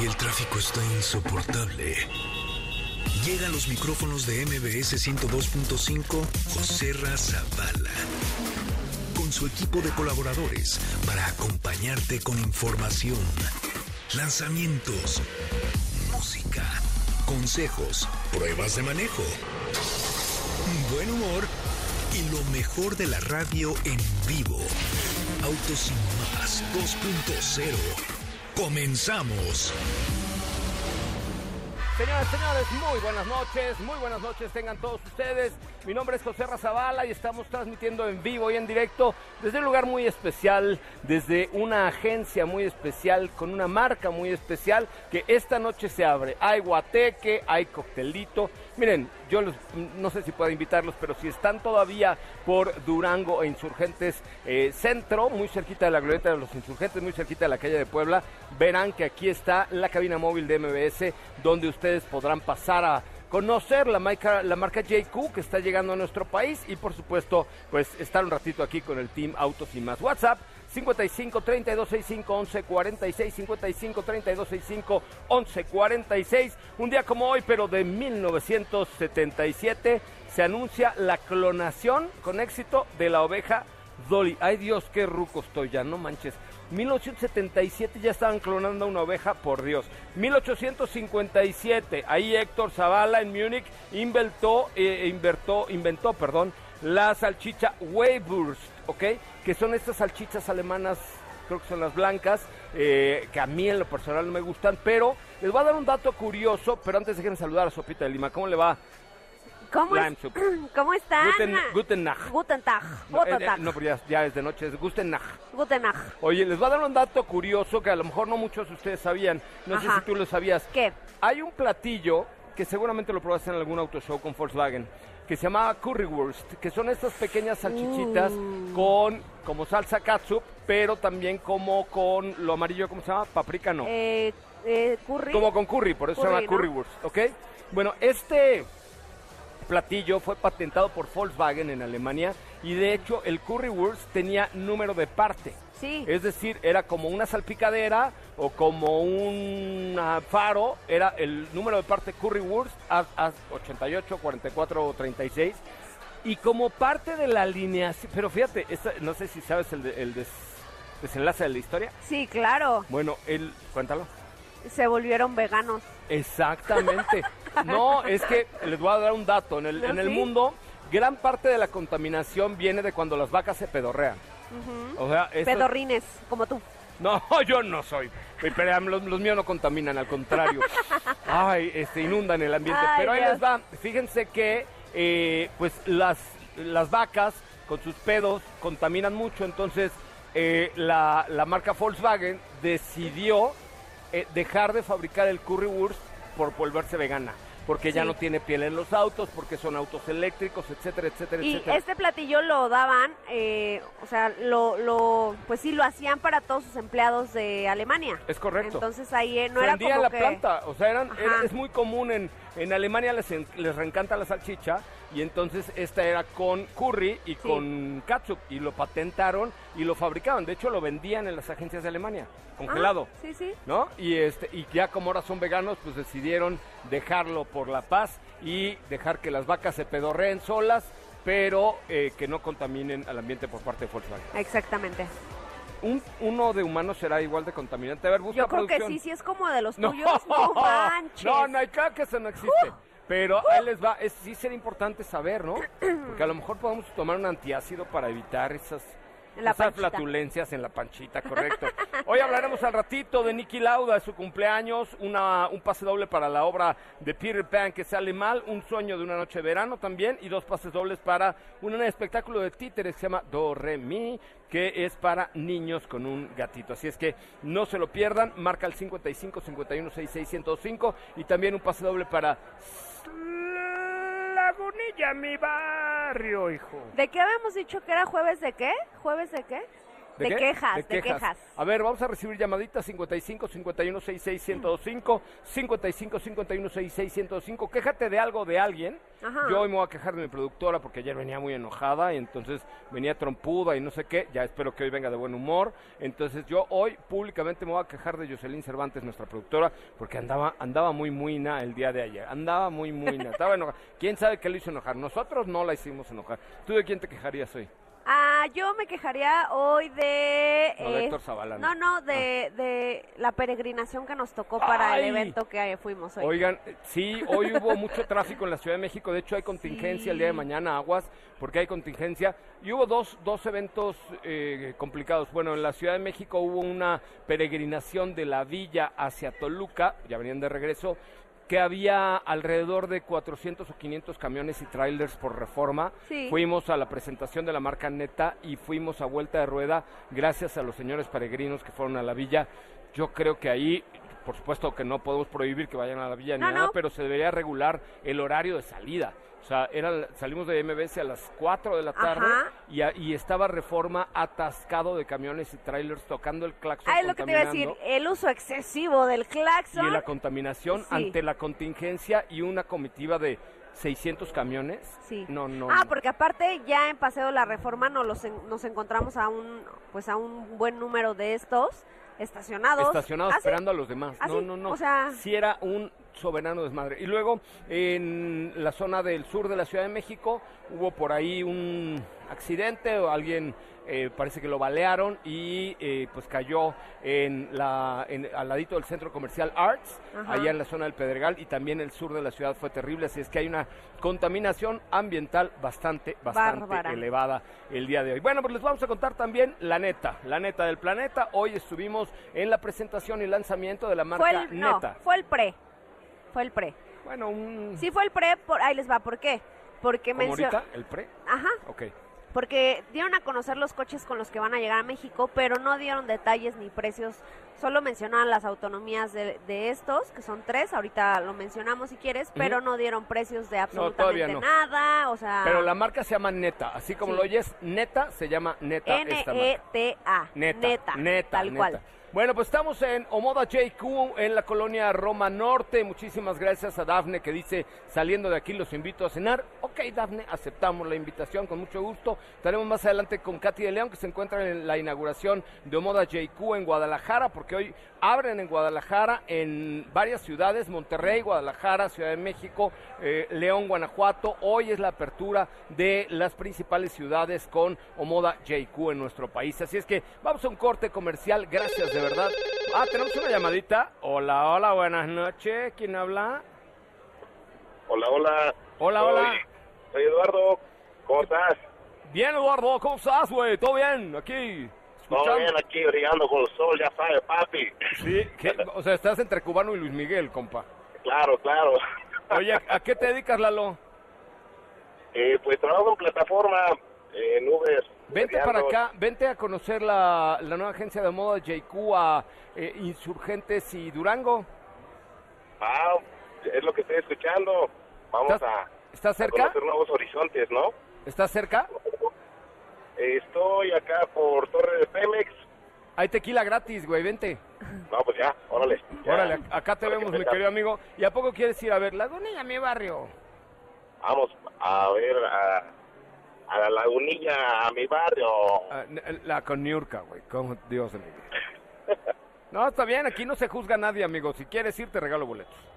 y el tráfico está insoportable. Llegan los micrófonos de MBS 102.5 José Razabala con su equipo de colaboradores para acompañarte con información, lanzamientos, música, consejos, pruebas de manejo, buen humor y lo mejor de la radio en vivo. Autos y más 2.0. Comenzamos. Señoras señores, muy buenas noches, muy buenas noches tengan todos ustedes. Mi nombre es José Razabala y estamos transmitiendo en vivo y en directo desde un lugar muy especial, desde una agencia muy especial, con una marca muy especial que esta noche se abre. Hay guateque, hay coctelito. Miren, yo no sé si puedo invitarlos, pero si están todavía por Durango e Insurgentes eh, Centro, muy cerquita de la glorieta de los Insurgentes, muy cerquita de la calle de Puebla, verán que aquí está la cabina móvil de MBS, donde ustedes podrán pasar a conocer la marca, la marca JQ que está llegando a nuestro país y por supuesto pues estar un ratito aquí con el Team Autos y más. WhatsApp 55 32 65 11 46 55 32 65 11 46 un día como hoy pero de 1977 se anuncia la clonación con éxito de la oveja Dolly. Ay Dios, qué ruco estoy ya, no manches. 1877 ya estaban clonando una oveja, por Dios. 1857, ahí Héctor Zavala en Múnich inventó, eh, invertó, inventó, perdón, la salchicha Weibwurst, ¿ok? Que son estas salchichas alemanas, creo que son las blancas, eh, que a mí en lo personal no me gustan, pero les voy a dar un dato curioso, pero antes déjenme saludar a Sopita de Lima. ¿Cómo le va? ¿Cómo, Lime soup. ¿Cómo están? Guten, guten Nacht. Guten Tag. Guten eh, eh, Tag. no, pero ya, ya es de noche, es Guten Nacht. Guten Tag. Oye, les voy a dar un dato curioso que a lo mejor no muchos de ustedes sabían. No sé si tú lo sabías. ¿Qué? Hay un platillo que seguramente lo probaste en algún auto show con Volkswagen que se llamaba currywurst, que son estas pequeñas salchichitas Mm. con como salsa katsup, pero también como con lo amarillo, ¿cómo se llama? Paprika no. Eh, eh, curry. Como con curry, por eso se llama ¿no? currywurst, ¿ok? Bueno, este platillo fue patentado por Volkswagen en Alemania y de hecho el currywurst tenía número de parte. Sí. Es decir, era como una salpicadera o como un faro, era el número de parte currywurst a, a 88, 44 o 36. Y como parte de la alineación, pero fíjate, esta- no sé si sabes el, de- el des- desenlace de la historia. Sí, claro. Bueno, él, cuéntalo. Se volvieron veganos. Exactamente. No, es que les voy a dar un dato. En el, ¿No, en el sí? mundo, gran parte de la contaminación viene de cuando las vacas se pedorrean. O sea, esto- Pedorrines, como tú. No, yo no soy. Pero los, los míos no contaminan, al contrario. Ay, este, inundan el ambiente. Ay, Pero ahí Dios. les va. Fíjense que, eh, pues, las, las vacas con sus pedos contaminan mucho. Entonces, eh, la, la marca Volkswagen decidió eh, dejar de fabricar el currywurst por volverse vegana. Porque ya Sí. no tiene piel en los autos, porque son autos eléctricos, etcétera, etcétera, Y etcétera. este platillo lo daban, eh, o sea, lo, lo, pues sí, lo hacían para todos sus empleados de Alemania. Es correcto. Entonces ahí eh, no era Vendían como la que... planta, o sea, eran, era- es muy común en, en Alemania les, en- les reencanta la salchicha y entonces esta era con curry y con ketchup y lo patentaron y lo fabricaban, de hecho lo vendían en las agencias de Alemania, congelado. Ah, sí, sí. ¿No? Y este y ya como ahora son veganos, pues decidieron dejarlo por la paz y dejar que las vacas se pedorreen solas, pero eh, que no contaminen al ambiente por parte de Volkswagen. Exactamente. Un, uno de humano será igual de contaminante. A ver, busca Yo creo que sí, sí es como de los No, tuyos. No manches. no, no, claro que eso no existe. Pero ahí les va, es, sí sería importante saber, ¿no? Porque a lo mejor podemos tomar un antiácido para evitar esas, la esas panchita. flatulencias en la panchita, correcto. Hoy hablaremos al ratito de Nicky Lauda, de su cumpleaños, una, un pase doble para la obra de Peter Pan que sale mal, un sueño de una noche de verano también, y dos pases dobles para un espectáculo de títeres que se llama Do Re Mi, que es para niños con un gatito. Así es que no se lo pierdan, marca el 55 51 66 105 y también un pase doble para Lagunilla, mi barrio, hijo. ¿De qué habíamos dicho que era jueves de qué? ¿Jueves de qué? De quejas, de quejas. A ver, vamos a recibir llamaditas 55 51 66 1025, 55 51 66 1025. Quéjate de algo de alguien. Ajá. Yo hoy me voy a quejar de mi productora porque ayer venía muy enojada y entonces venía trompuda y no sé qué. Ya espero que hoy venga de buen humor. Entonces yo hoy públicamente me voy a quejar de Jocelyn Cervantes, nuestra productora, porque andaba andaba muy muina el día de ayer. Andaba muy muina, estaba enojada. ¿Quién sabe qué le hizo enojar? Nosotros no la hicimos enojar. ¿Tú de quién te quejarías hoy? Ah, yo me quejaría hoy de... No, de Héctor Zavala, no. No, no, de, de la peregrinación que nos tocó para Ay. el evento que fuimos hoy. Oigan, eh, sí, hoy hubo mucho tráfico en la Ciudad de México. De hecho, hay contingencia el día de mañana, aguas, porque hay contingencia. Y hubo dos, dos eventos eh, complicados. Bueno, en la Ciudad de México hubo una peregrinación de la villa hacia Toluca, ya venían de regreso, que había alrededor de 400 o 500 camiones y trailers por reforma. Sí. Fuimos a la presentación de la marca Neta y fuimos a vuelta de rueda gracias a los señores peregrinos que fueron a la villa. Yo creo que ahí, por supuesto que no podemos prohibir que vayan a la villa No, ni nada, no. pero se debería regular el horario de salida. O sea, era, salimos de MBS a las 4 de la tarde y, a- y estaba Reforma atascado de camiones y trailers tocando el claxon. Ah, es lo que te iba a decir, el uso excesivo del claxon. Y la contaminación Sí. ante la contingencia y una comitiva de 600 camiones. Sí. No, no. Ah, no. porque aparte ya en Paseo de la Reforma nos, los en- nos encontramos a un pues a un buen número de estos estacionados. estacionados Ah, sí. esperando a los demás. Ah, no, no, no. o sea- Sí era un soberano desmadre. Y luego en la zona del sur de la Ciudad de México hubo por ahí un accidente o alguien eh, parece que lo balearon y eh, pues cayó en la en, al ladito del centro comercial Arts, allá en la zona del Pedregal y también el sur de la ciudad fue terrible, así es que hay una contaminación ambiental bastante bastante Bárbara. elevada el día de hoy. Bueno, pues les vamos a contar también la neta, la neta del planeta. Hoy estuvimos en la presentación y lanzamiento de la marca fue el no, Neta. fue el pre. Fue el pre. Bueno, un Sí fue el pre, por ahí les va, ¿por qué? Porque mencionó ahorita el pre. Ajá, Ok. porque dieron a conocer los coches con los que van a llegar a México, pero no dieron detalles ni precios, solo mencionaban las autonomías de, de estos, que son tres, ahorita lo mencionamos si quieres, pero no dieron precios de absolutamente no. nada, o sea... Pero la marca se llama Neta, así como Sí. lo oyes, Neta se llama Neta esta marca. N-E-T-A, Neta, neta, neta, tal neta. cual. Bueno, pues estamos en Omoda JQ en la colonia Roma Norte. Muchísimas gracias a Dafne que dice, saliendo de aquí los invito a cenar. Ok, Dafne, aceptamos la invitación con mucho gusto. Estaremos más adelante con Katy de León que se encuentra en la inauguración de Omoda JQ en Guadalajara porque hoy abren en Guadalajara en varias ciudades, Monterrey, Guadalajara, Ciudad de México, eh, León, Guanajuato. Hoy es la apertura de las principales ciudades con Omoda JQ en nuestro país. Así es que vamos a un corte comercial. Gracias, de verdad. Ah, tenemos una llamadita. Hola, hola, buenas noches. ¿Quién habla? Hola, hola. Hola, Soy- hola. Soy Eduardo. ¿Cómo estás? Bien, Eduardo, ¿cómo estás, güey? ¿Todo bien? Aquí. Todo bien aquí brillando con el sol, ya sabes, papi. Sí, ¿qué? o sea, estás entre cubano y Luis Miguel, compa. Claro, claro. Oye, ¿a qué te dedicas, Lalo? Eh, pues trabajo en plataforma, eh, en Uber. Vente para acá, vente a conocer la, la nueva agencia de moda JQ a eh, Insurgentes y Durango. Ah, es lo que estoy escuchando. Vamos ¿Estás, a, estás a cerca? conocer nuevos horizontes, ¿no? ¿Estás cerca? Estoy acá por Torre de Pemex. Hay tequila gratis, güey, vente. No, pues ya, órale. ya. Órale, ac- acá te que vemos, mi querido amigo. ¿Y a poco quieres ir a ver Lagunilla, mi barrio? Vamos a ver a, a la lagunilla, a mi barrio. Ah, la con Niurka, güey, como Dios vida. No, está bien, aquí no se juzga nadie, amigo. Si quieres ir, te regalo boletos.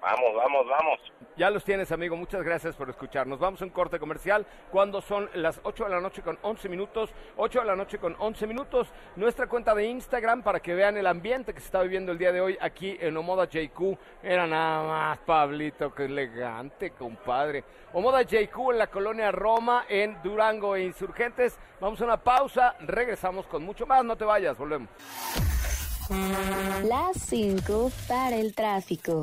Vamos, vamos, vamos. Ya los tienes, amigo. Muchas gracias por escucharnos. Vamos a un corte comercial cuando son las 8 de la noche con 11 minutos. 8 de la noche con 11 minutos. Nuestra cuenta de Instagram para que vean el ambiente que se está viviendo el día de hoy aquí en Omoda JQ. Era nada más, Pablito, qué elegante, compadre. Omoda JQ en la colonia Roma, en Durango e Insurgentes. Vamos a una pausa. Regresamos con mucho más. No te vayas, volvemos. Las 5 para el tráfico.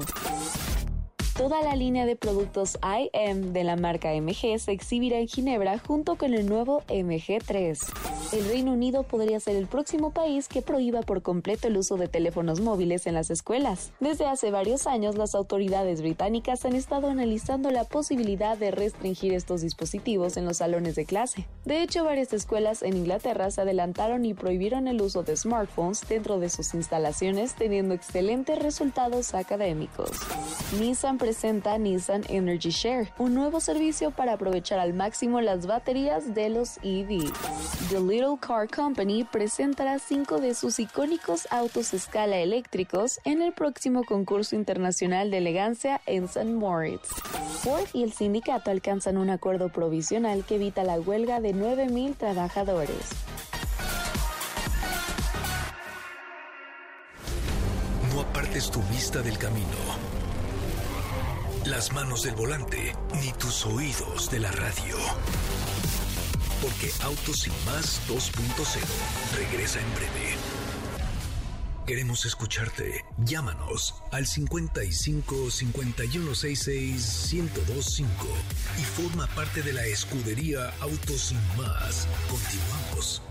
Toda la línea de productos IM de la marca MG se exhibirá en Ginebra junto con el nuevo MG3. El Reino Unido podría ser el próximo país que prohíba por completo el uso de teléfonos móviles en las escuelas. Desde hace varios años, las autoridades británicas han estado analizando la posibilidad de restringir estos dispositivos en los salones de clase. De hecho, varias escuelas en Inglaterra se adelantaron y prohibieron el uso de smartphones dentro de sus instalaciones, teniendo excelentes resultados académicos. Nissan presenta Nissan Energy Share, un nuevo servicio para aprovechar al máximo las baterías de los EV. The Little Car Company presentará cinco de sus icónicos autos escala eléctricos en el próximo concurso internacional de elegancia en St. Moritz. Ford y el sindicato alcanzan un acuerdo provisional que evita la huelga de 9.000 trabajadores. No apartes tu vista del camino, las manos del volante, ni tus oídos de la radio. Porque Autos más 2.0 regresa en breve. Queremos escucharte. Llámanos al 55 5166 1025 y forma parte de la escudería Autos y más. Continuamos.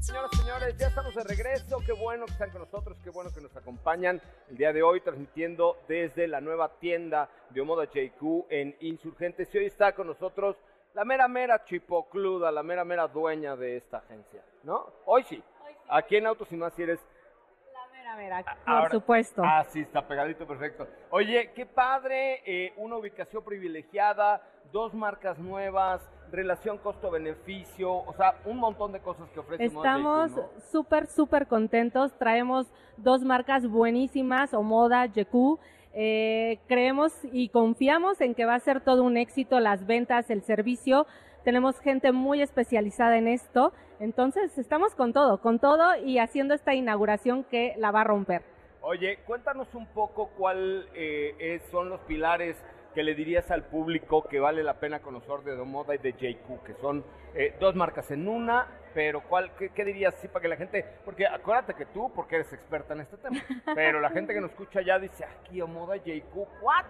Señoras y señores, ya estamos de regreso. Qué bueno que están con nosotros, qué bueno que nos acompañan el día de hoy, transmitiendo desde la nueva tienda de Omoda JQ en Insurgentes. Y hoy está con nosotros la mera mera chipocluda, la mera mera dueña de esta agencia, ¿no? Hoy sí. Aquí en Autos y más, si eres Mera, mera, por Ahora- supuesto. Ah, sí, está pegadito, perfecto. Oye, qué padre, eh, una ubicación privilegiada, dos marcas nuevas, relación costo-beneficio, o sea, un montón de cosas que ofrece Estamos ¿no? súper, súper contentos. Traemos dos marcas buenísimas, Omoda, Jeku. Eh, creemos y confiamos en que va a ser todo un éxito las ventas, el servicio. Tenemos gente muy especializada en esto. Entonces, estamos con todo, con todo y haciendo esta inauguración que la va a romper. Oye, cuéntanos un poco cuál eh, son los pilares que le dirías al público que vale la pena conocer de Moda y de JQ, que son eh, dos marcas en una, pero ¿cuál, qué, qué dirías sí, para que la gente, porque acuérdate que tú, porque eres experta en este tema, pero la gente que nos escucha ya dice, aquí Moda JQ, ¿what?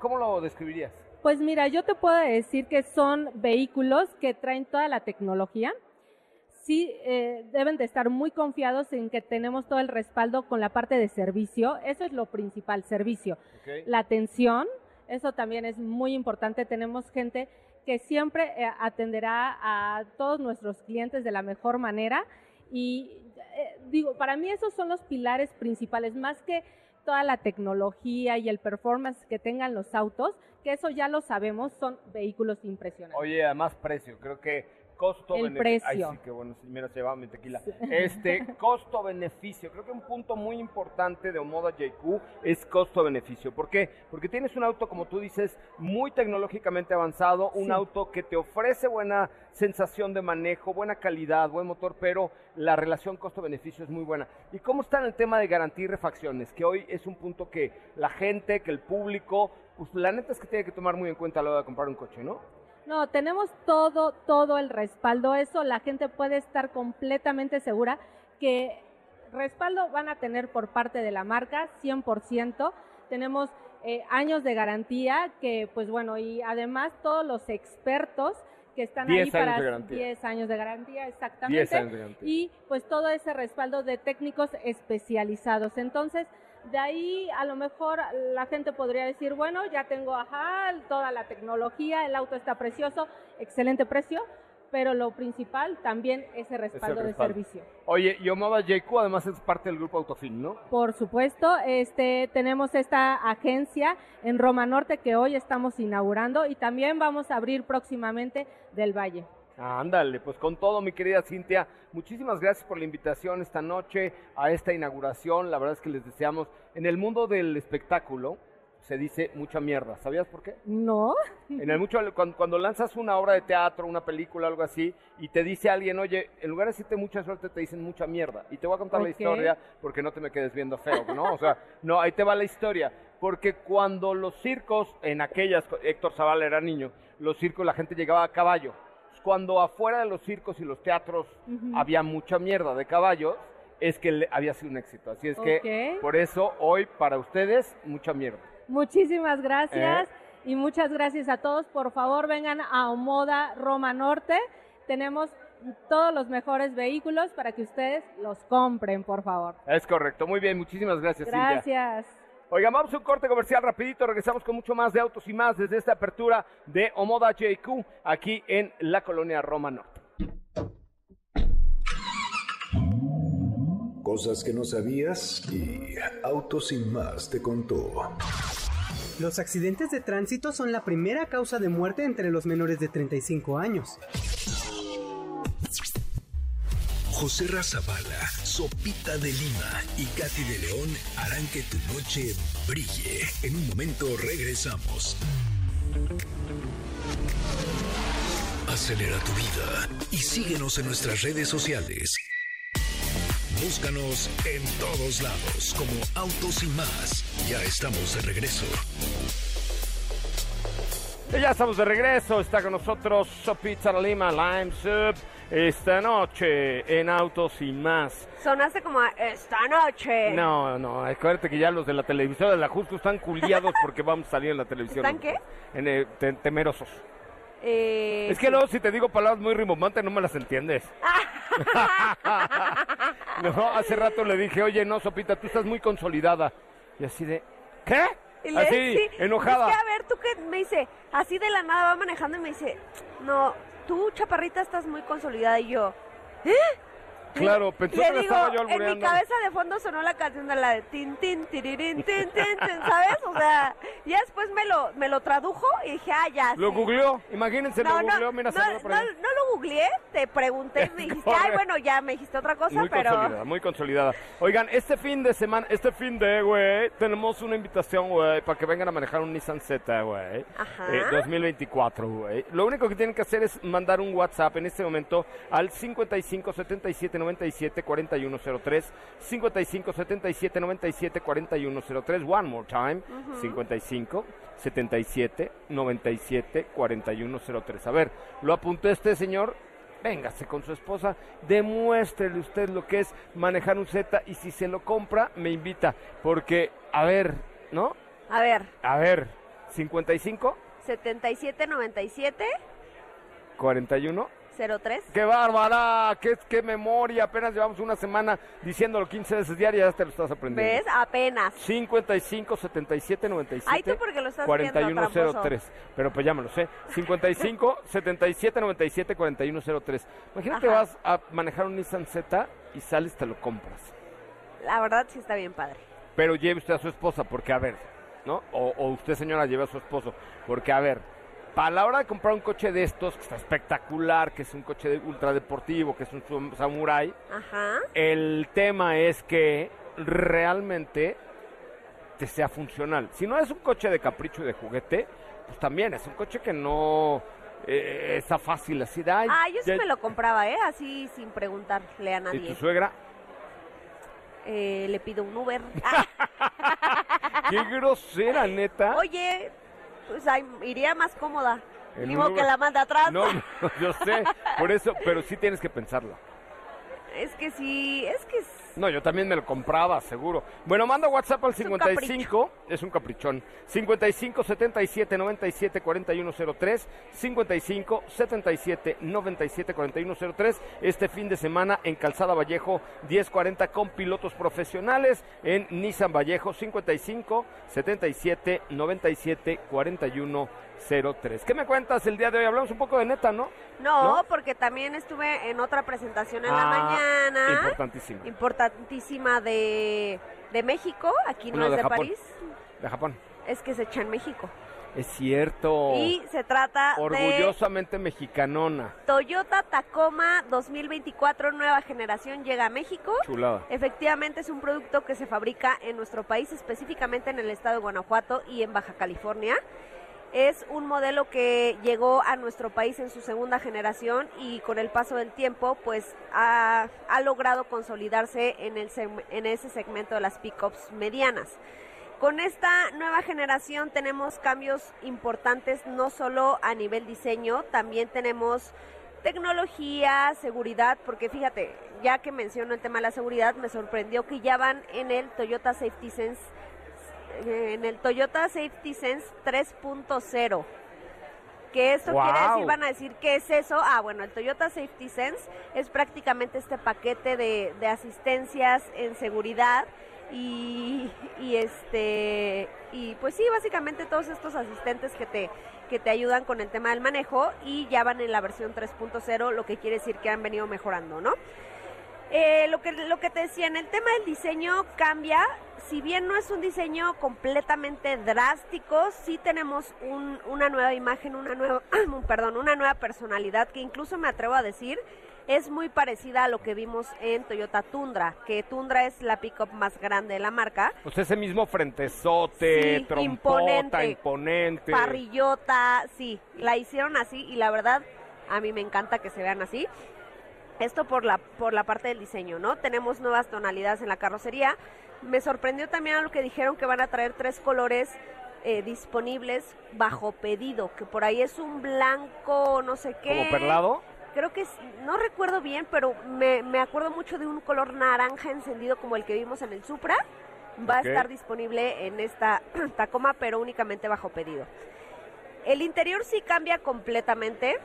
¿Cómo lo describirías? Pues mira, yo te puedo decir que son vehículos que traen toda la tecnología. Sí, eh, deben de estar muy confiados en que tenemos todo el respaldo con la parte de servicio. Eso es lo principal, servicio. La atención, eso también es muy importante. Tenemos gente que siempre eh, atenderá a todos nuestros clientes de la mejor manera. Y eh, digo, para mí esos son los pilares principales, más que toda la tecnología y el performance que tengan los autos, que eso ya lo sabemos, son vehículos impresionantes. Oye, además precio, creo que costo El precio. Ay, sí, qué bueno, sí, mira, se llevaba mi tequila. Este, costo beneficio, creo que un punto muy importante de Omoda JQ es costo beneficio. ¿Por qué? Porque tienes un auto, como tú dices, muy tecnológicamente avanzado, un Sí. auto que te ofrece buena sensación de manejo, buena calidad, buen motor, pero la relación costo-beneficio es muy buena. ¿Y cómo está en el tema de garantía y refacciones? Que hoy es un punto que la gente, que el público, pues la neta es que tiene que tomar muy en cuenta a la hora de comprar un coche, ¿no? No, tenemos todo, todo el respaldo. Eso la gente puede estar completamente segura que respaldo van a tener por parte de la marca, 100%. Tenemos eh, años de garantía que, pues bueno, y además todos los expertos que están ahí 10 años para de garantía. 10 años de garantía, 10 exactamente. años de garantía. Y pues todo ese respaldo de técnicos especializados. Entonces, de ahí a lo mejor la gente podría decir, bueno, ya tengo, ajá, toda la tecnología, el auto está precioso, excelente precio, pero lo principal también ese respaldo de respaldo. servicio. Oye, y Omoda JQ además es parte del grupo Autofin, ¿no? Por supuesto, este, tenemos esta agencia en Roma Norte que hoy estamos inaugurando y también vamos a abrir próximamente del Valle. Ándale, pues con todo, mi querida Cintia, muchísimas gracias por la invitación esta noche a esta inauguración. La verdad es que les deseamos, en el mundo del espectáculo se dice mucha mierda, ¿sabías por qué? No, En el mucho, cuando, cuando lanzas una obra de teatro, una película, algo así, y te dice alguien, oye, en lugar de decirte mucha suerte, te dicen mucha mierda. Y te voy a contar la historia porque no te me quedes viendo feo, ¿no? O sea, no, ahí te va la historia. Porque cuando los circos, en aquellas, Héctor Zavala era niño, los circos la gente llegaba a caballo. Cuando afuera de los circos y los teatros había mucha mierda de caballos, es que había sido un éxito. Así es que, por eso, hoy, para ustedes, mucha mierda. Muchísimas gracias y muchas gracias a todos. Por favor, vengan a Omoda Roma Norte. Tenemos todos los mejores vehículos para que ustedes los compren, por favor. Es correcto, muy bien, muchísimas gracias. Cintia. Oigan, vamos a un corte comercial rapidito, regresamos con mucho más de autos y más desde esta apertura de Omoda JQ aquí en la colonia Roma Norte. Cosas que no sabías y Autos sin más te contó. Los accidentes de tránsito son la primera causa de muerte entre los menores de 35 años. José Razabala, Sopita de Lima y Katy de León harán que tu noche brille. En un momento regresamos. Acelera tu vida y síguenos en nuestras redes sociales. Búscanos en todos lados como Autos y más. Ya estamos de regreso. Ya estamos de regreso, está con nosotros Sopita Lima, Lime Soup, esta noche en Autos y más. Sonaste como a esta noche. No, no, acuérdate que ya los de la televisora de la Justo están culiados porque vamos a salir en la televisión. ¿Están qué? En, eh, te- temerosos. Eh, Es que luego si te digo palabras muy rimbombantes no me las entiendes. no, hace rato le dije, oye, no, Sopita, tú estás muy consolidada. Y así de, ¿qué? y le- Así, sí, enojada. Es que a ver, tú que me dice, así de la nada va manejando y me dice, no, tú, chaparrita, estás muy consolidada. Y yo, ¿eh? Claro, pensó Le que la digo, estaba yo en mi cabeza de fondo sonó la canción de la de tin, tin, tirirín, tin, tin, tin, ¿sabes? O sea, ya después me lo, me lo tradujo y dije, ah, ya. Lo sí. googleó, imagínense, No, lo no, googleó, mira, no, no, no lo googleé, te pregunté y me dijiste, ay, bueno, ya me dijiste otra cosa, Muy pero... consolidada, muy consolidada. Oigan, este fin de semana, este fin de, güey, tenemos una invitación, güey, para que vengan a manejar un Nissan Z, güey. Ajá. Eh, 2024, güey. Lo único que tienen que hacer es mandar un WhatsApp en este momento al 55 77 97 4103. 55 77 97 4103. One more time. 55 77 97 4103. A ver, lo apuntó este señor. Véngase con su esposa, demuéstrele usted lo que es manejar un Z y si se lo compra, me invita. Porque, a ver, ¿no? A ver, A ver, 55, 7797 41. 03. ¡Qué bárbara! ¡Qué, ¡Qué memoria! Apenas llevamos una semana diciéndolo 15 veces diarias, ya te lo estás aprendiendo. ¿Ves? Apenas. 55 77 97 Ay, tú porque lo estás viendo, 4103. Pero pues ya me lo sé. 55 77 97 4103. Imagínate Ajá. vas a manejar un Nissan Z y sales te lo compras. La verdad sí está bien padre. Pero lleve usted a su esposa, porque a ver, ¿no? O, o usted, señora, lleve a su esposo, porque a ver, para la hora de comprar un coche de estos, que está espectacular, que es un coche de ultradeportivo, que es un sam- samurai, Ajá. el tema es que realmente te sea funcional. Si no es un coche de capricho y de juguete, pues también es un coche que no eh, está fácil así de... Ay, Ah, yo sí me lo compraba, ¿eh? Así sin preguntarle a ¿Y nadie. tu suegra? Eh, le pido un Uber. ¡Qué grosera, neta! Oye, pues ay, iría más cómoda. En Ni un modo que la manda atrás. No, no, yo sé, por eso, pero sí tienes que pensarlo. Es que sí, es que... es- No, yo también me lo compraba, seguro. Bueno, manda WhatsApp al un 55, es un caprichón. 55 77 97 41 03, 55 77 97 41 03. Este fin de semana en Calzada Vallejo 1040 con pilotos profesionales en Nissan Vallejo 55 77 97 41 03. ¿Qué me cuentas el día de hoy? Hablamos un poco de neta, ¿no? No, ¿No? porque también estuve en otra presentación en la Ah, mañana. Importantísimo. Importantísima de, de México, aquí no, No, es de. París, De Japón. es que se echa en México. Es cierto. Y se trata de Orgullosamente mexicanona. Toyota Tacoma 2024 nueva generación llega a México. Chulada. Efectivamente es un producto que se fabrica en nuestro país, específicamente en el estado de Guanajuato y en Baja California. Es un modelo que llegó a nuestro país en su segunda generación y con el paso del tiempo pues ha, ha logrado consolidarse en, el, en ese segmento de las pickups medianas. Con esta nueva generación tenemos cambios importantes no solo a nivel diseño, también tenemos tecnología, seguridad, porque fíjate, ya que menciono el tema de la seguridad, me sorprendió que ya van en el Toyota Safety Sense en el Toyota Safety Sense 3.0. Que esto quiere decir, van a decir, ¿qué es eso? Ah, bueno, el Toyota Safety Sense es prácticamente este paquete de, de asistencias en seguridad y, y este y pues sí, básicamente todos estos asistentes que te que te ayudan con el tema del manejo y ya van en la versión 3.0, lo que quiere decir que han venido mejorando, ¿no? Eh, lo, que, lo que te decía, en el tema del diseño cambia, si bien no es un diseño completamente drástico, sí tenemos un- una nueva imagen, una nueva, perdón, una nueva personalidad que incluso me atrevo a decir es muy parecida a lo que vimos en Toyota Tundra, que Tundra es la pickup más grande de la marca. Pues ese mismo frentezote, Sí, trompota, imponente. imponente. Parrillota, sí, la hicieron así y la verdad a mí me encanta que se vean así. Esto por la por la parte del diseño, ¿no? Tenemos nuevas tonalidades en la carrocería. Me sorprendió también a lo que dijeron que van a traer tres colores eh, disponibles bajo pedido, que por ahí es un blanco, no sé qué. ¿Como perlado? Creo que es- no recuerdo bien, pero me, me acuerdo mucho de un color naranja encendido como el que vimos en el Supra. Va a estar disponible en esta Tacoma, pero únicamente bajo pedido. El interior sí cambia completamente.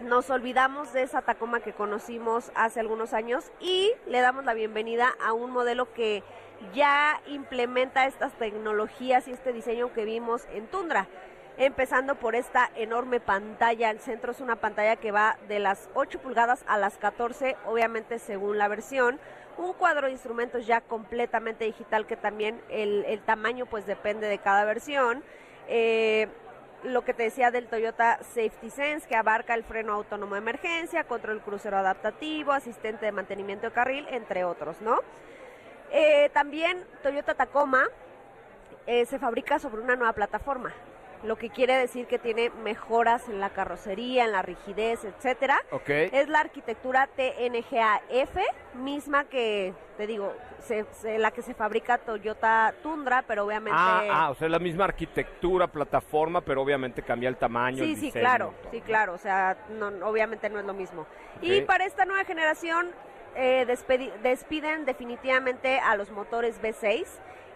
Nos olvidamos de esa Tacoma que conocimos hace algunos años y le damos la bienvenida a un modelo que ya implementa estas tecnologías y este diseño que vimos en Tundra. Empezando por esta enorme pantalla, el centro es una pantalla que va de las 8 pulgadas a las 14, obviamente según la versión. Un cuadro de instrumentos ya completamente digital que también el, tamaño pues depende de cada versión. Eh, lo que te decía del Toyota Safety Sense, que abarca el freno autónomo de emergencia, control crucero adaptativo, asistente de mantenimiento de carril, entre otros, ¿no? Eh, también Toyota Tacoma eh, se fabrica sobre una nueva plataforma, lo que quiere decir que tiene mejoras en la carrocería, en la rigidez, etcétera. Ok. Es la arquitectura TNGA-F, misma que, te digo, se- se- la que se fabrica Toyota Tundra, pero obviamente... Ah, ah, o sea, es la misma arquitectura, plataforma, pero obviamente cambia el tamaño. Sí, el sí, diseño, claro, sí, claro, o sea, no, obviamente no es lo mismo. Y para esta nueva generación eh, despedi- despiden definitivamente a los motores V6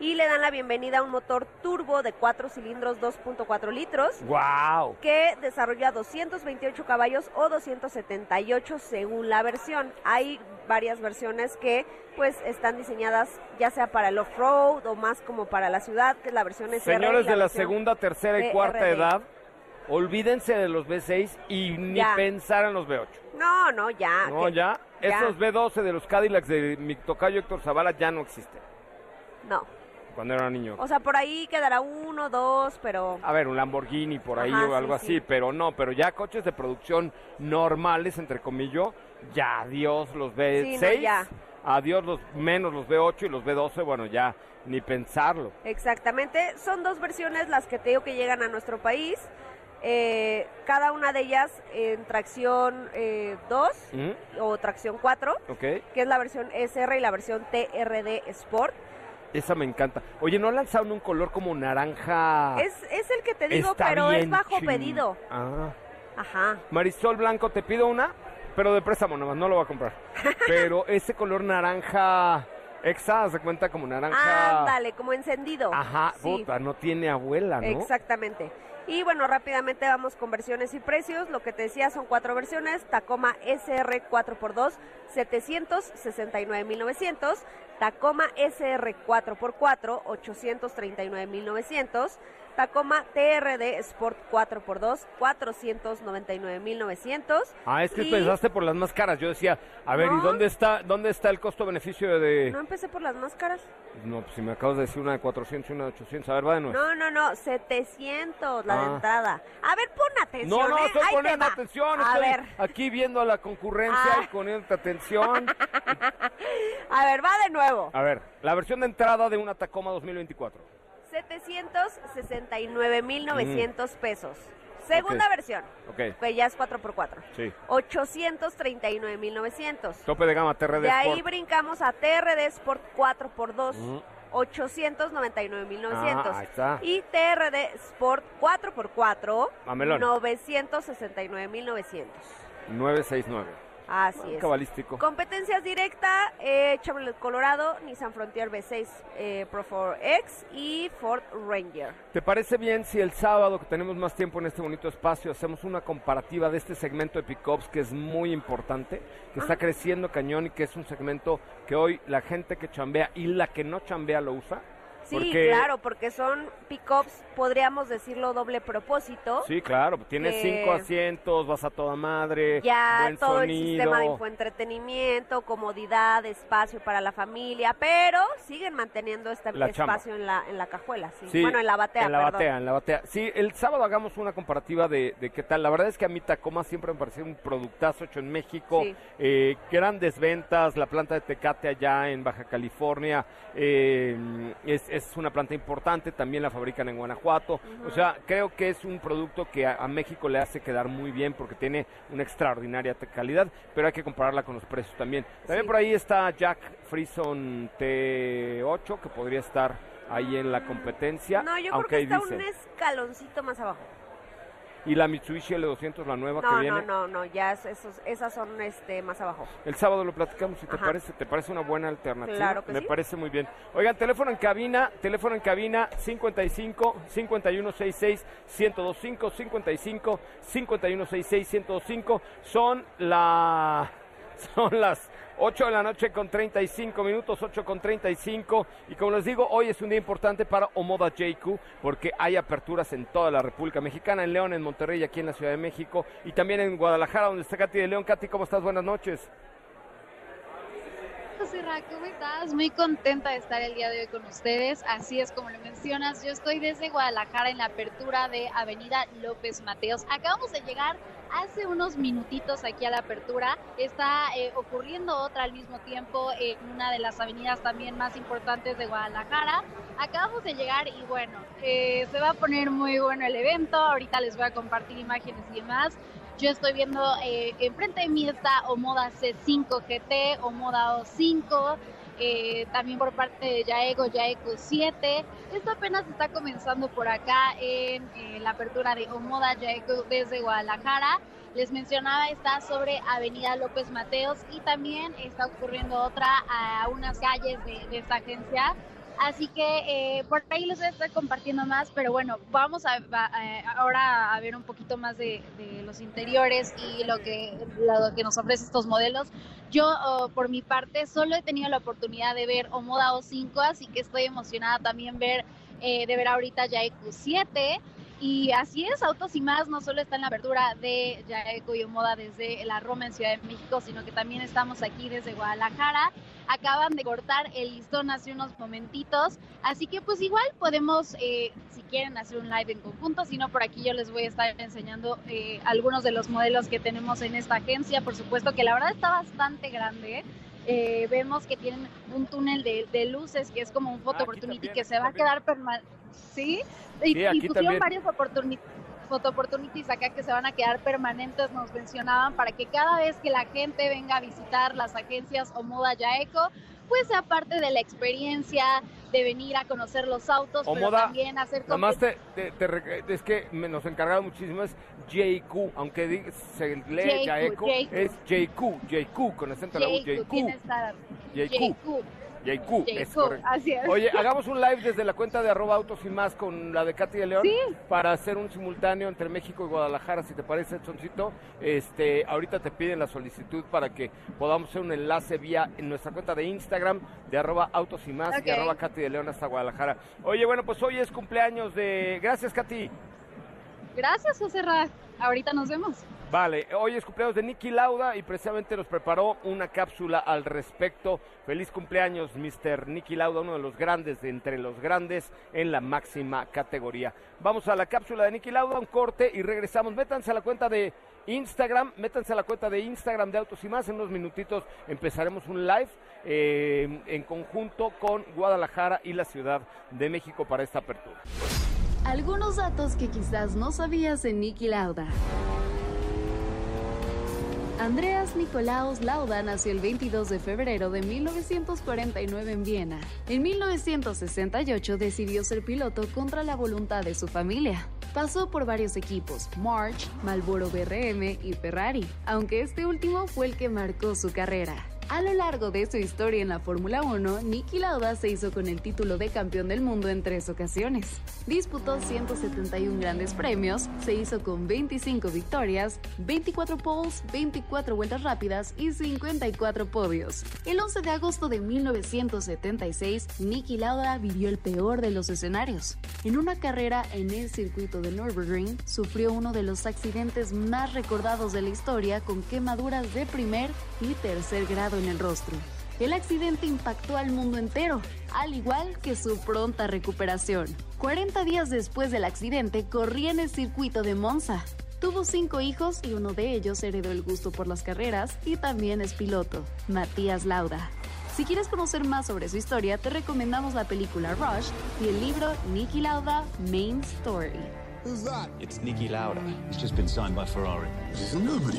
y le dan la bienvenida a un motor turbo de 4 cilindros 2.4 litros ¡Guau! que desarrolla 228 caballos o 278 según la versión. Hay varias versiones que pues están diseñadas ya sea para el off-road o más como para la ciudad, que es la versión SR Señores de la segunda, tercera y cuarta edad, olvídense de los V6 y ni Ya. pensar en los V8. No, no, ya. No, que- ya. Esos V12 de los Cadillacs de mi tocayo Héctor Zavala ya no existen. No. Cuando era niño. O sea, por ahí quedará uno, dos, pero... A ver, un Lamborghini por ahí Ajá, o algo sí, así, sí. pero no, pero ya coches de producción normales, entre comillas, ya adiós los V6, Sí, no, ya. adiós los menos los V8 y los V12, bueno, ya ni pensarlo. Exactamente. Son dos versiones las que te digo que llegan a nuestro país. Eh, cada una de ellas en tracción eh, 2 Ujú, o tracción 4, Ok, que es la versión SR y la versión TRD Sport. Esa me encanta. Oye, ¿no lanzaron un color como naranja? Es, es el que te digo. Está pero es bajo ching- pedido. Ah. Ajá. Marisol Blanco, te pido una, pero de préstamo nomás, no lo voy a comprar. Pero ese color naranja exa, se cuenta como naranja. Ándale, como encendido. Ajá, Sí. puta, no tiene abuela, ¿no? Exactamente. Y bueno, rápidamente vamos con versiones y precios. Lo que te decía son cuatro versiones. Tacoma SR 4x2, 769.900. Tacoma SR 4x4, 839.900. Tacoma TRD Sport 4x2, 499.900. Ah, es que Y- pensaste por las más caras. Yo decía, a ver, ¿y dónde está dónde está el costo-beneficio de...? No empecé por las máscaras. No, pues si me acabas de decir una de 400 y una de 800. A ver, va de nuevo. No, no, no, 700 la de Ah. entrada. A ver, pon atención. No, no, ¿eh? estoy Ahí poniendo atención. A estoy ver, aquí viendo a la concurrencia Ah. y poniendo atención. a ver, va de nuevo. A ver, la versión de entrada de una Tacoma 2024. 769.900 pesos. Segunda Ok. versión, Ok, que ya es 4x4. sí. 839.900. Tope de gama TRD De ahí Sport. brincamos a TRD Sport 4x2. Ujú. 899.900. Ah, ahí está. Y TRD Sport 4x4. Mamelón. 969.900. 969. Así es. Cabalístico. Competencias directa, eh, Chevrolet Colorado, Nissan Frontier V6 eh, Pro 4X y Ford Ranger. ¿Te parece bien si el sábado, que tenemos más tiempo en este bonito espacio, hacemos una comparativa de este segmento de pickups que es muy importante, que está creciendo cañón y que es un segmento que hoy la gente que chambea y la que no chambea lo usa? Sí, Porque- claro, porque son pickups, podríamos decirlo doble propósito. Sí, claro, tienes cinco asientos, vas a toda madre, Ya buen todo el sistema de infoentretenimiento, comodidad, espacio para la familia, pero siguen manteniendo este La espacio en la, en la cajuela, sí. Sí, Bueno, en la batea, En la perdón. batea, en la batea. Sí, el sábado hagamos una comparativa de, de qué tal. La verdad es que a mí Tacoma siempre me pareció un productazo hecho en México. Sí. Eh, grandes ventas, la planta de Tecate allá en Baja California eh, es, es una planta importante, también la fabrican en Guanajuato. O sea, creo que es un producto que a, a México le hace quedar muy bien porque tiene una extraordinaria calidad, pero hay que compararla con los precios también. También Sí. por ahí está Jack Frison T8, que podría estar ahí en la competencia. No, yo creo que está dice. un escaloncito más abajo. Y la Mitsubishi L200, la nueva que No, viene. no, no, no, ya es- esos, esas son este más abajo. El sábado lo platicamos, si te Ajá. parece, ¿te parece una buena alternativa? Claro que Me sí. parece muy bien. Oigan, teléfono en cabina, teléfono en cabina 55 5166 1025 55 5166 1025 son la son las 8 de la noche con 35 minutos, 8 con 35. Y como les digo, hoy es un día importante para Omoda JQ porque hay aperturas en toda la República Mexicana, en León, en Monterrey, aquí en la Ciudad de México y también en Guadalajara, donde está Katy de León. Katy, ¿cómo estás? Buenas noches. José Ra, ¿cómo estás? Muy contenta de estar el día de hoy con ustedes. Así es como lo mencionas, yo estoy desde Guadalajara en la apertura de Avenida López Mateos. Acabamos de llegar hace unos minutitos aquí a la apertura. Está eh, ocurriendo otra al mismo tiempo en una de las avenidas también más importantes de Guadalajara. Acabamos de llegar y bueno, eh, se va a poner muy bueno el evento. Ahorita les voy a compartir imágenes y demás. Yo estoy viendo eh, enfrente de mí está Omoda C5 GT, Omoda O5, eh, también por parte de Yaego, Yaeco 7. Esto apenas está comenzando por acá en eh, la apertura de Omoda Yaeco desde Guadalajara. Les mencionaba, está sobre Avenida López Mateos y también está ocurriendo otra a unas calles de, de esta agencia. Así que eh, por ahí les voy a estar compartiendo más, pero bueno, vamos a, eh, ahora a ver un poquito más de, de los interiores y lo que, lo que nos ofrece estos modelos. Yo, oh, por mi parte, solo he tenido la oportunidad de ver Omoda O5, así que estoy emocionada también ver, eh, de ver ahorita ya EQ7. Y así es, Autos y más no solo está en la apertura de Yaeco y Omoda desde la Roma en Ciudad de México, sino que también estamos aquí desde Guadalajara. Acaban de cortar el listón hace unos momentitos, así que pues igual podemos, eh, si quieren, hacer un live en conjunto, si no por aquí yo les voy a estar enseñando eh, algunos de los modelos que tenemos en esta agencia, por supuesto que la verdad está bastante grande. Eh, vemos que tienen un túnel de, de luces que es como un photo Ah, opportunity también, que se va a quedar permanente. ¿Sí? Y, Sí, y pusieron varios opportuni- photo opportunities acá que se van a quedar permanentes, nos mencionaban, para que cada vez que la gente venga a visitar las agencias o Moda Yaeco, pues sea parte de la experiencia de venir a conocer los autos, pero Omoda, también hacer Nada más te, te- es que me- nos encargaron muchísimo, es JQ, aunque se lee JQ, Yaeco, JQ. es JQ, JQ, con acento en la U, JQ, JQ, correcto. así es. Oye, hagamos un live desde la cuenta de arroba autos y más con la de Katy de León Sí. para hacer un simultáneo entre México y Guadalajara, si te parece, Edsoncito. Este, ahorita te piden la solicitud para que podamos hacer un enlace vía en nuestra cuenta de Instagram de arroba autos y más y arroba Katy de León hasta Guadalajara. Oye, bueno, pues hoy es cumpleaños de... Gracias, Katy. Gracias, José Ra. Ahorita nos vemos. Vale, hoy es cumpleaños de Nicky Lauda y precisamente nos preparó una cápsula al respecto. Feliz cumpleaños, Mr. Nicky Lauda, uno de los grandes de entre los grandes en la máxima categoría. Vamos a la cápsula de Nicky Lauda, un corte y regresamos. Métanse a la cuenta de Instagram, métanse a la cuenta de Instagram de Autos y Más. En unos minutitos empezaremos un live eh, en conjunto con Guadalajara y la Ciudad de México para esta apertura. Algunos datos que quizás no sabías de Niki Lauda. Andreas Nicolaus Lauda nació el 22 de febrero de 1949 en Viena. En 1968 decidió ser piloto contra la voluntad de su familia. Pasó por varios equipos, March, Marlboro BRM y Ferrari, aunque este último fue el que marcó su carrera. A lo largo de su historia en la Fórmula 1, Niki Lauda se hizo con el título de campeón del mundo en tres ocasiones. Disputó 171 grandes premios, se hizo con 25 victorias, 24 poles, 24 vueltas rápidas y 54 podios. El 11 de agosto de 1976, Niki Lauda vivió el peor de los escenarios. En una carrera en el circuito de Nürburgring, sufrió uno de los accidentes más recordados de la historia con quemaduras de primer y tercer grado en el rostro. El accidente impactó al mundo entero, al igual que su pronta recuperación. 40 días después del accidente, corría en el circuito de Monza. Tuvo cinco hijos y uno de ellos heredó el gusto por las carreras y también es piloto, Matías Lauda. Si quieres conocer más sobre su historia, te recomendamos la película Rush y el libro Nicky Lauda Main Story. Who's that? It's Nicky Lauda. He's just been signed by Ferrari. He's a nobody.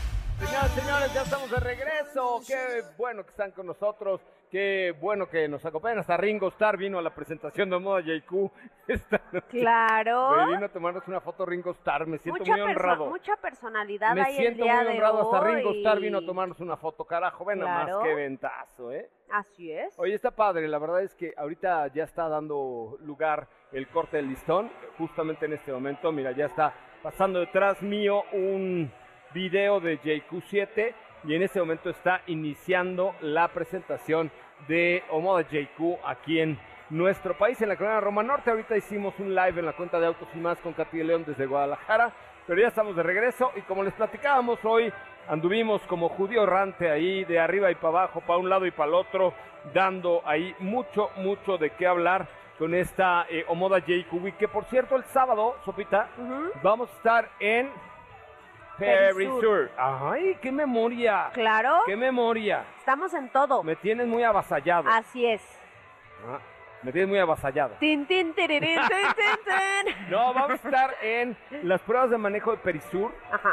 Señoras, señores, ya estamos de regreso. Qué bueno que están con nosotros. Qué bueno que nos acompañan. Hasta Ringo Starr vino a la presentación de Moda JQ. Esta noche. Claro. Me vino a tomarnos una foto Ringo Starr. Me siento Mucha, muy honrado. mucha personalidad Me el siento día muy honrado. Hasta hoy. Ringo Starr vino a tomarnos una foto. Carajo, ven Claro. nomás qué ventazo, ¿eh? Así es. Oye, está padre. La verdad es que ahorita ya está dando lugar el corte del listón. Justamente en este momento, mira, ya está pasando detrás mío un video de JQ7 y en este momento está iniciando la presentación de Omoda JQ aquí en nuestro país, en la colonia Roma Norte. Ahorita hicimos un live en la cuenta de Autos y Más con Katy de León desde Guadalajara, pero ya estamos de regreso y como les platicábamos hoy, anduvimos como judío errante ahí de arriba y para abajo, para un lado y para el otro, dando ahí mucho, mucho de qué hablar con esta eh, Omoda JQ que por cierto el sábado, Sopita, vamos a estar en Perisur. Perisur. Ay, qué memoria. Claro. Qué memoria. Estamos en todo. Me tienes muy avasallado. Así es. Ah, me tienes muy avasallado. Tin, tin, tirirín, tin, tin, tin. No, vamos a estar en las pruebas de manejo de Perisur.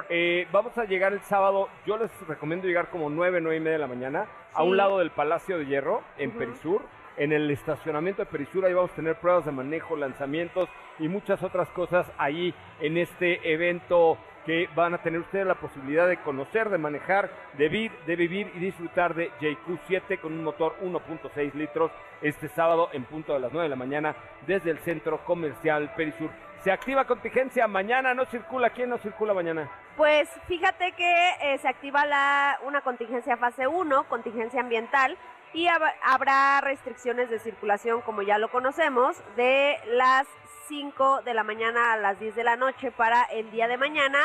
Eh, vamos a llegar el sábado. Yo les recomiendo llegar como 9, 9 y media de la mañana a un lado del Palacio de Hierro en. Perisur. En el estacionamiento de Perisur, ahí vamos a tener pruebas de manejo, lanzamientos y muchas otras cosas ahí en este evento que van a tener ustedes la posibilidad de conocer, de manejar, de vivir, de vivir y disfrutar de JQ7 con un motor 1.6 litros este sábado en punto de las 9 de la mañana desde el centro comercial Perisur. Se activa contingencia, mañana no circula, ¿quién no circula mañana? Pues fíjate que eh, se activa una contingencia fase 1, contingencia ambiental, y hab- habrá restricciones de circulación, como ya lo conocemos, de las 5 de la mañana a las 10 de la noche para el día de mañana,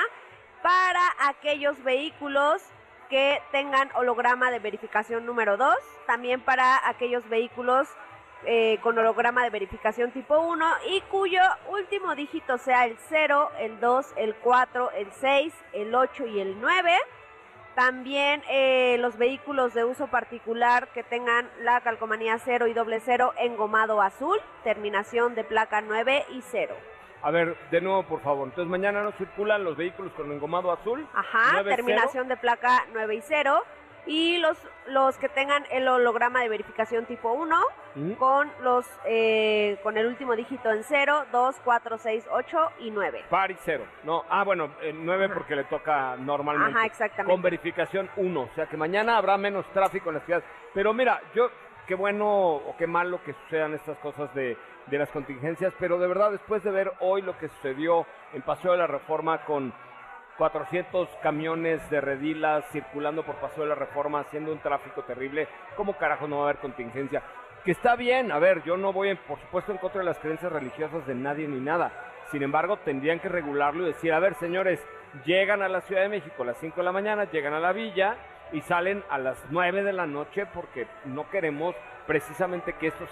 para aquellos vehículos que tengan holograma de verificación número 2, también para aquellos vehículos eh, con holograma de verificación tipo 1 y cuyo último dígito sea el 0, el 2, el 4, el 6, el 8 y el 9. También eh, los vehículos de uso particular que tengan la calcomanía 0 y doble 0 engomado azul, terminación de placa 9 y 0. A ver, de nuevo, por favor. Entonces, mañana no circulan los vehículos con engomado azul. Ajá, 9-0. terminación de placa 9 y 0. Y los, los que tengan el holograma de verificación tipo 1 Ujú. con, los, eh, con el último dígito en 0, 2, 4, 6, 8 y 9. Par y cero. No, ah, bueno, el 9 porque le toca normalmente. Ajá, exactamente. Con verificación 1. O sea que mañana habrá menos tráfico en la ciudad. Pero mira, yo, qué bueno o qué malo que sucedan estas cosas de, de las contingencias. Pero de verdad, después de ver hoy lo que sucedió en Paseo de la Reforma con 400 camiones de redilas circulando por Paseo de la Reforma, haciendo un tráfico terrible, ¿cómo carajo no va a haber contingencia? Que está bien, a ver, yo no voy, por supuesto, en contra de las creencias religiosas de nadie ni nada. Sin embargo, tendrían que regularlo y decir, a ver, señores, llegan a la Ciudad de México a las 5 de la mañana, llegan a la villa y salen a las 9 de la noche porque no queremos precisamente que estos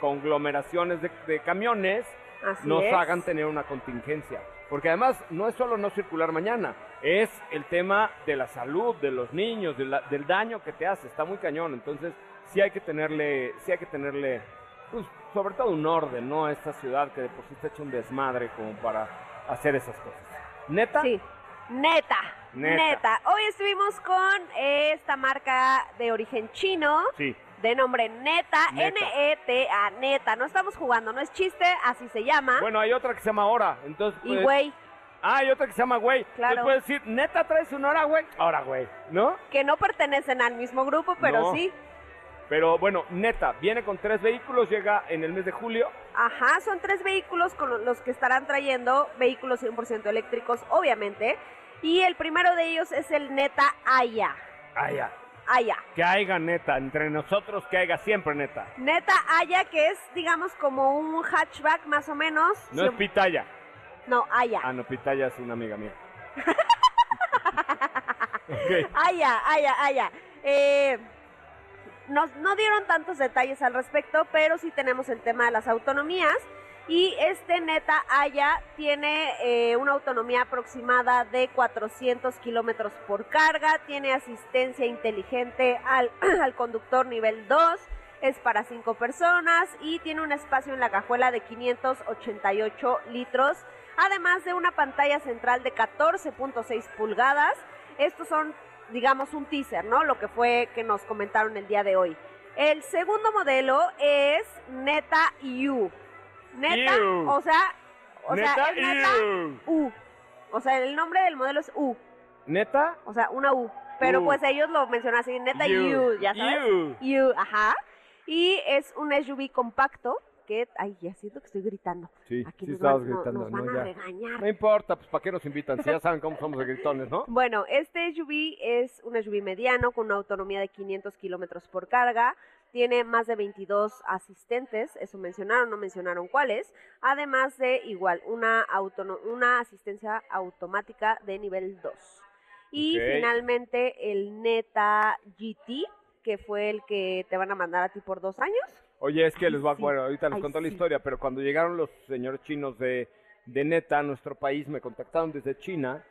conglomeraciones de, de camiones Así nos es. hagan tener una contingencia. Porque además no es solo no circular mañana, es el tema de la salud, de los niños, de la- del daño que te hace, está muy cañón. Entonces sí hay que tenerle, sí hay que tenerle, pues, sobre todo un orden, ¿no? A esta ciudad que de por sí está hecho un desmadre como para hacer esas cosas. ¿Neta? Sí, neta, Neta. neta. Hoy estuvimos con esta marca de origen chino, Sí. De nombre Neta, Neta. N-E-T-A, Neta. No estamos jugando, no es chiste, así se llama. Bueno, hay otra que se llama Hora, entonces... y pues- güey, Ah, hay otra que se llama Güey. Claro. Entonces puedes decir, ¿neta traes una Hora, güey? Ahora, güey, ¿no? que no pertenecen al mismo grupo, pero No. sí. Pero bueno, neta, viene con tres vehículos, llega en el mes de julio. Ajá, son tres vehículos con los que estarán trayendo vehículos 100% eléctricos, obviamente. Y el primero de ellos es el Neta Aya. Ah, ya. Aya. Que haya neta, entre nosotros que haya siempre neta. Neta Aya, que es, digamos, como un hatchback más o menos. No es pitaya. No, Aya. Ah, no, pitaya es una amiga mía. Ok. Aya, Aya, Aya. Eh, nos, no dieron tantos detalles al respecto, pero sí tenemos el tema de las autonomías. Y este neta Aya tiene eh, una autonomía aproximada de 400 kilómetros por carga, tiene asistencia inteligente al, al conductor nivel 2, es para 5 personas y tiene un espacio en la cajuela de 588 litros, además de una pantalla central de 14.6 pulgadas. Estos son, digamos, un teaser, ¿no? Lo que fue que nos comentaron el día de hoy. El segundo modelo es Neta U. Neta, Ew. o sea, o Neta, sea, es neta ew. U. O sea, el nombre del modelo es U. ¿Neta? O sea, una U. Pero U. pues ellos lo mencionan así, neta. U, ya sabes. U, ajá. Y es un SUV compacto que, ay, ya siento que estoy gritando. Sí, Aquí sí nos estabas van- no- gritando, nos ¿no? van a Ya. regañar. No importa, pues ¿para qué nos invitan? Si ya saben cómo somos de gritones, ¿no? Bueno, este SUV es un SUV mediano con una autonomía de 500 kilómetros por carga. Tiene más de 22 asistentes, eso mencionaron, no mencionaron cuáles. Además de igual, una, una asistencia automática de nivel 2. Y finalmente el Neta GT, que fue el que te van a mandar a ti por dos años. Oye, es que les voy a... sí. Bueno, ahorita les Ay, cuento la historia, pero cuando llegaron los señores chinos de, de Neta a nuestro país, me contactaron desde China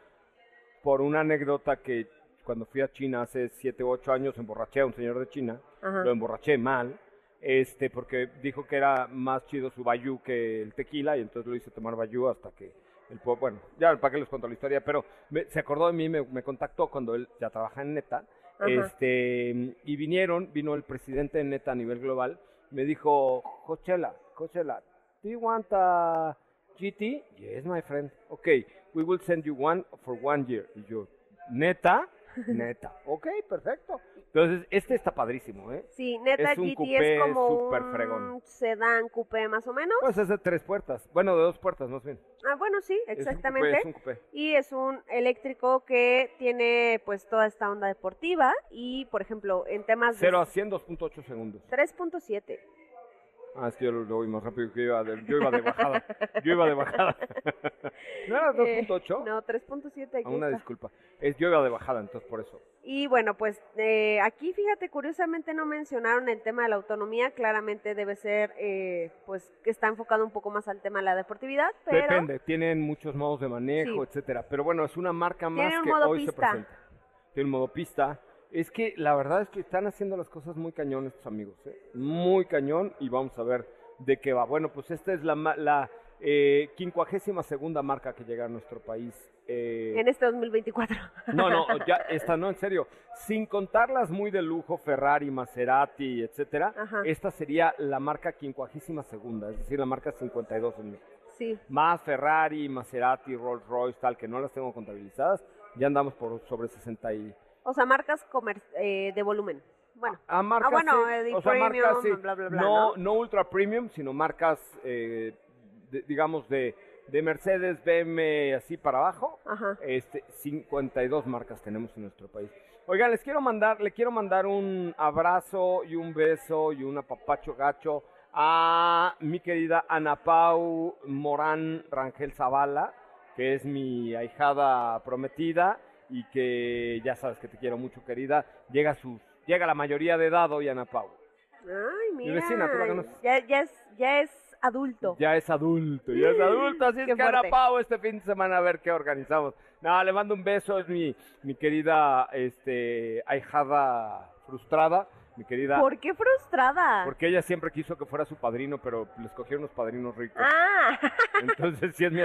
por una anécdota que cuando fui a China hace 7 u 8 años emborraché a un señor de China, Ajá. lo emborraché mal, este, porque dijo que era más chido su bayú que el tequila y entonces lo hice tomar bayú hasta que el po- bueno, ya para que les cuento la historia, pero me- se acordó de mí, me, me contactó cuando él ya trabaja en Neta, Ajá. este, y vinieron, vino el presidente de Neta a nivel global, me dijo, Coachella, Coachella, do you want a GT? Yes, my friend. Okay, we will send you one for one year. Y yo, ¿neta? Neta. Ok, perfecto. Entonces, este está padrísimo, ¿eh? Sí, Neta Es un GT coupé es como súper un fregón. sedán coupé más o menos. Pues es de tres puertas. Bueno, de dos puertas, más bien. Ah, bueno, sí, Es un coupé, exactamente. Es un coupé. Y es un eléctrico que tiene pues toda esta onda deportiva y por ejemplo en temas de 0 a 100, 2.8 segundos. 3.7. Ah, es que yo lo, lo voy más rápido que yo iba de, yo iba de bajada. Yo iba de bajada. ¿No era Eh, 2.8? no, 3.7 aquí Ah, una disculpa. Es, yo iba de bajada, entonces por eso. Y bueno, pues eh, aquí fíjate, curiosamente no mencionaron el tema de la autonomía, claramente debe ser pues pues que está enfocado un poco más al tema de la deportividad, pero Depende, tienen muchos modos de manejo, Sí. etcétera. Pero bueno, es una marca más Tiene un que modo hoy se pista. presenta. Tiene un modo pista. Es que la verdad es que están haciendo las cosas muy cañón estos amigos, ¿eh? Muy cañón y vamos a ver de qué va. Bueno, pues esta es la, la eh, quincuagésima segunda marca que llega a nuestro país. eh, en este 2024. no, no, ya esta no, en serio. Sin contar las muy de lujo, Ferrari, Maserati, etcétera, Ajá. esta sería la marca quincuagésima segunda, es decir, la marca 52 en México. Sí. Más Ferrari, Maserati, Rolls Royce, tal, que no las tengo contabilizadas, ya andamos por sobre 60 y... O sea, marcas comer- eh, de volumen. Bueno, A marcas, bueno, sí, eh, de o sea, premium, marcas, sí, bla, bla, bla, no, ultra premium, sino marcas, eh, de- digamos, de, de Mercedes, BMW, así para abajo. Ajá. Este, 52 marcas tenemos en nuestro país. Oigan, les quiero mandar, le quiero mandar un abrazo y un beso y un apapacho gacho a mi querida Ana Pau Morán Rangel Zavala, que es mi ahijada prometida y que ya sabes que te quiero mucho, querida. Llega sus, llega la mayoría de edad hoy Ana Pau. Ay, mira. vecina, ¿tú la conoces? Ya, ya es, ya es adulto. Ya es adulto, ya es adulto, así es que Ana. Pau este fin de semana a ver qué organizamos. No, le mando un beso, es mi, mi querida este, ahijada frustrada, mi querida... ¿Por qué frustrada? Porque ella siempre quiso que fuera su padrino, pero le escogieron unos padrinos ricos. Ah, Entonces sí es mi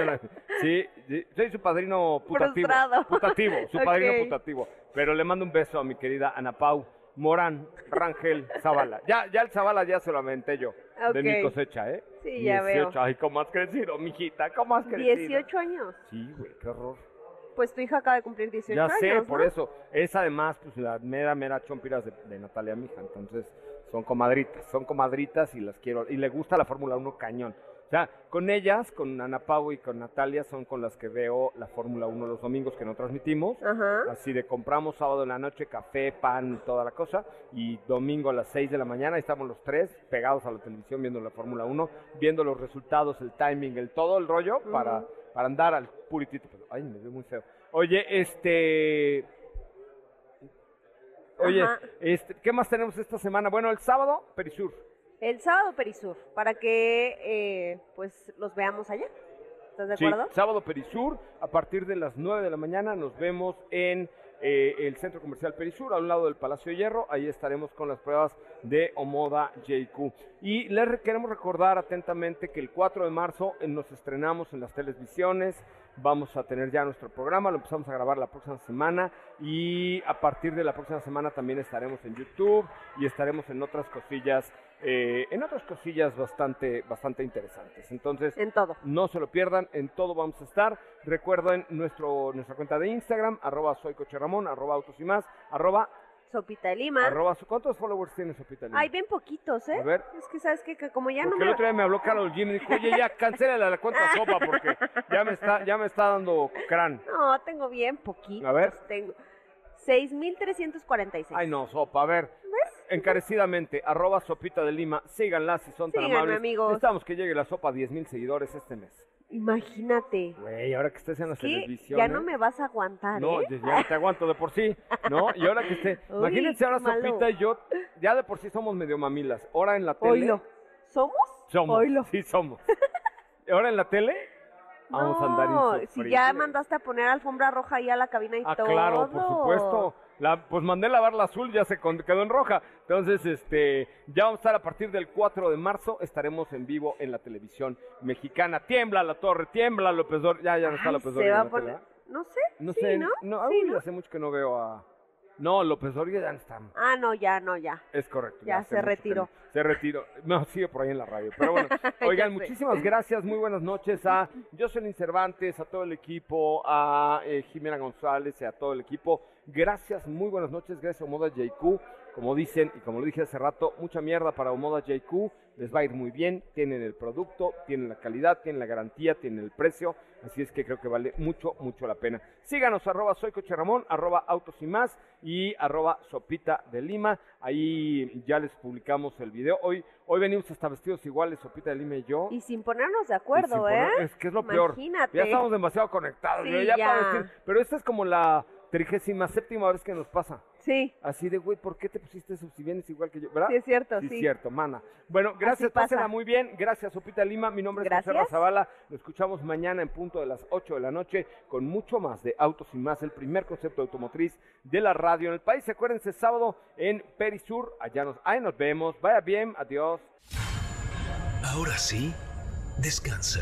sí, sí, soy su padrino putativo. Frustrado. Putativo, su padrino putativo. Pero le mando un beso a mi querida Ana Pau, Morán, Rangel, Zavala. Ya, ya el Zavala ya se lo aventé yo de mi cosecha, ¿eh? Sí, ya veo. Ay, cómo has crecido, mijita, cómo has crecido. 18 años. Sí, güey, qué horror. Pues tu hija acaba de cumplir 18 Ya años. sé, ¿no? por eso. Es además, pues, la mera, mera chompiras de, de Natalia Mija. Entonces, son comadritas, son comadritas y las quiero. Y le gusta la Fórmula 1 cañón. O sea, con ellas, con Ana Pau y con Natalia, son con las que veo la Fórmula 1 los domingos que no transmitimos. Ajá. Así de compramos sábado en la noche café, pan, toda la cosa. Y domingo a las 6 de la mañana ahí estamos los tres pegados a la televisión viendo la Fórmula 1, viendo los resultados, el timing, el todo el rollo para, para andar al puritito. Pero, Ay, me veo muy feo. Oye, este... Oye, este, ¿qué más tenemos esta semana? Bueno, el sábado, Perisur. El sábado Perisur, para que eh, pues los veamos allá. ¿Estás de Sí, acuerdo? sábado Perisur, a partir de las 9 de la mañana nos vemos en eh, el Centro Comercial Perisur, a un lado del Palacio de Hierro. Ahí estaremos con las pruebas de Omoda JQ. Y les re- queremos recordar atentamente que el 4 de marzo eh, nos estrenamos en las televisiones. Vamos a tener ya nuestro programa, lo empezamos a grabar la próxima semana y a partir de la próxima semana también estaremos en YouTube y estaremos en otras cosillas, eh, en otras cosillas bastante, bastante interesantes. Entonces, En todo. no se lo pierdan, en todo vamos a estar. Recuerden nuestro, nuestra cuenta de Instagram, arroba soy Coche Ramón, arroba autos y más, arroba, Sopita de Lima. arroba, ¿cuántos followers tiene Sopita Lima? Ay, bien poquitos, ¿eh? A ver. Es que sabes que como ya Porque no el me... otro día me habló Carol Jim y dijo, oye, ya cancélale la cuenta sopa porque ya me está, ya me está dando crán. No, tengo bien poquitos. A ver. Tengo 6.346. Ay, no, sopa, a ver. Encarecidamente, arroba sopita de Lima, síganla si son tan Síganme, amables. amigos. Necesitamos que llegue la sopa a 10 mil seguidores este mes. Imagínate. Güey, ahora que estés en las ¿Qué? televisiones. Ya no me vas a aguantar, No, ¿eh? ya te aguanto de por sí, ¿no? Y ahora que esté, Uy, imagínense ahora malo. Sopita y yo, ya de por sí somos medio mamilas. Ahora en la tele. Oilo. ¿Somos? Somos. Oilo. Sí, somos. Ahora en la tele, vamos a andar si ya mandaste a poner alfombra roja ahí a la cabina y Ah, todo. claro, por supuesto. La, pues mandé lavar la azul, ya se quedó en roja. Entonces, este, ya vamos a estar a partir del 4 de marzo, estaremos en vivo en la televisión mexicana. Tiembla la torre, tiembla López Dóriga. Ya, ya no está Ay, López. ¿verdad? No sé. No sí, sé, ¿no? no, Sí, uy, ¿no? hace mucho que no veo a... No, López Dóriga ya no está. Ah, no, ya, no, ya. Es correcto. Ya se retiró. Se retiró. No, sigue por ahí en la radio. Pero bueno, oigan, muchísimas gracias. Muy buenas noches a Jocelyn Cervantes, a todo el equipo, a eh, Jimena González y a todo el equipo. Gracias, muy buenas noches. Gracias a Omoda JQ. Como dicen y como lo dije hace rato, mucha mierda para Omoda JQ. Les va a ir muy bien. Tienen el producto, tienen la calidad, tienen la garantía, tienen el precio. Así es que creo que vale mucho, mucho la pena. Síganos, arroba soy Coche Ramón, arroba autos y más y arroba sopita de Lima. Ahí ya les publicamos el video. Hoy, hoy venimos hasta vestidos iguales, Sopita de Lima y yo. Y sin ponernos de acuerdo, ¿eh? Es que es lo peor. Imagínate. Ya estamos demasiado conectados. Sí, yo ya ya. para vestir- Pero esta es como la trigésima séptima vez que nos pasa. Sí, Así de, güey, ¿por qué te pusiste eso si vienes igual que yo? ¿Verdad? sí es cierto, Sí, sí. es cierto, mana. Bueno, gracias, pásenla muy bien. Gracias, Sopita Lima. Mi nombre es José. Razabala. Lo escuchamos mañana en punto de las 8 de la noche con mucho más de Autos y Más, el primer concepto automotriz de la radio en el país. Acuérdense, sábado en Perisur. Allá nos, ahí nos vemos. Vaya bien, adiós. Ahora sí, descansa.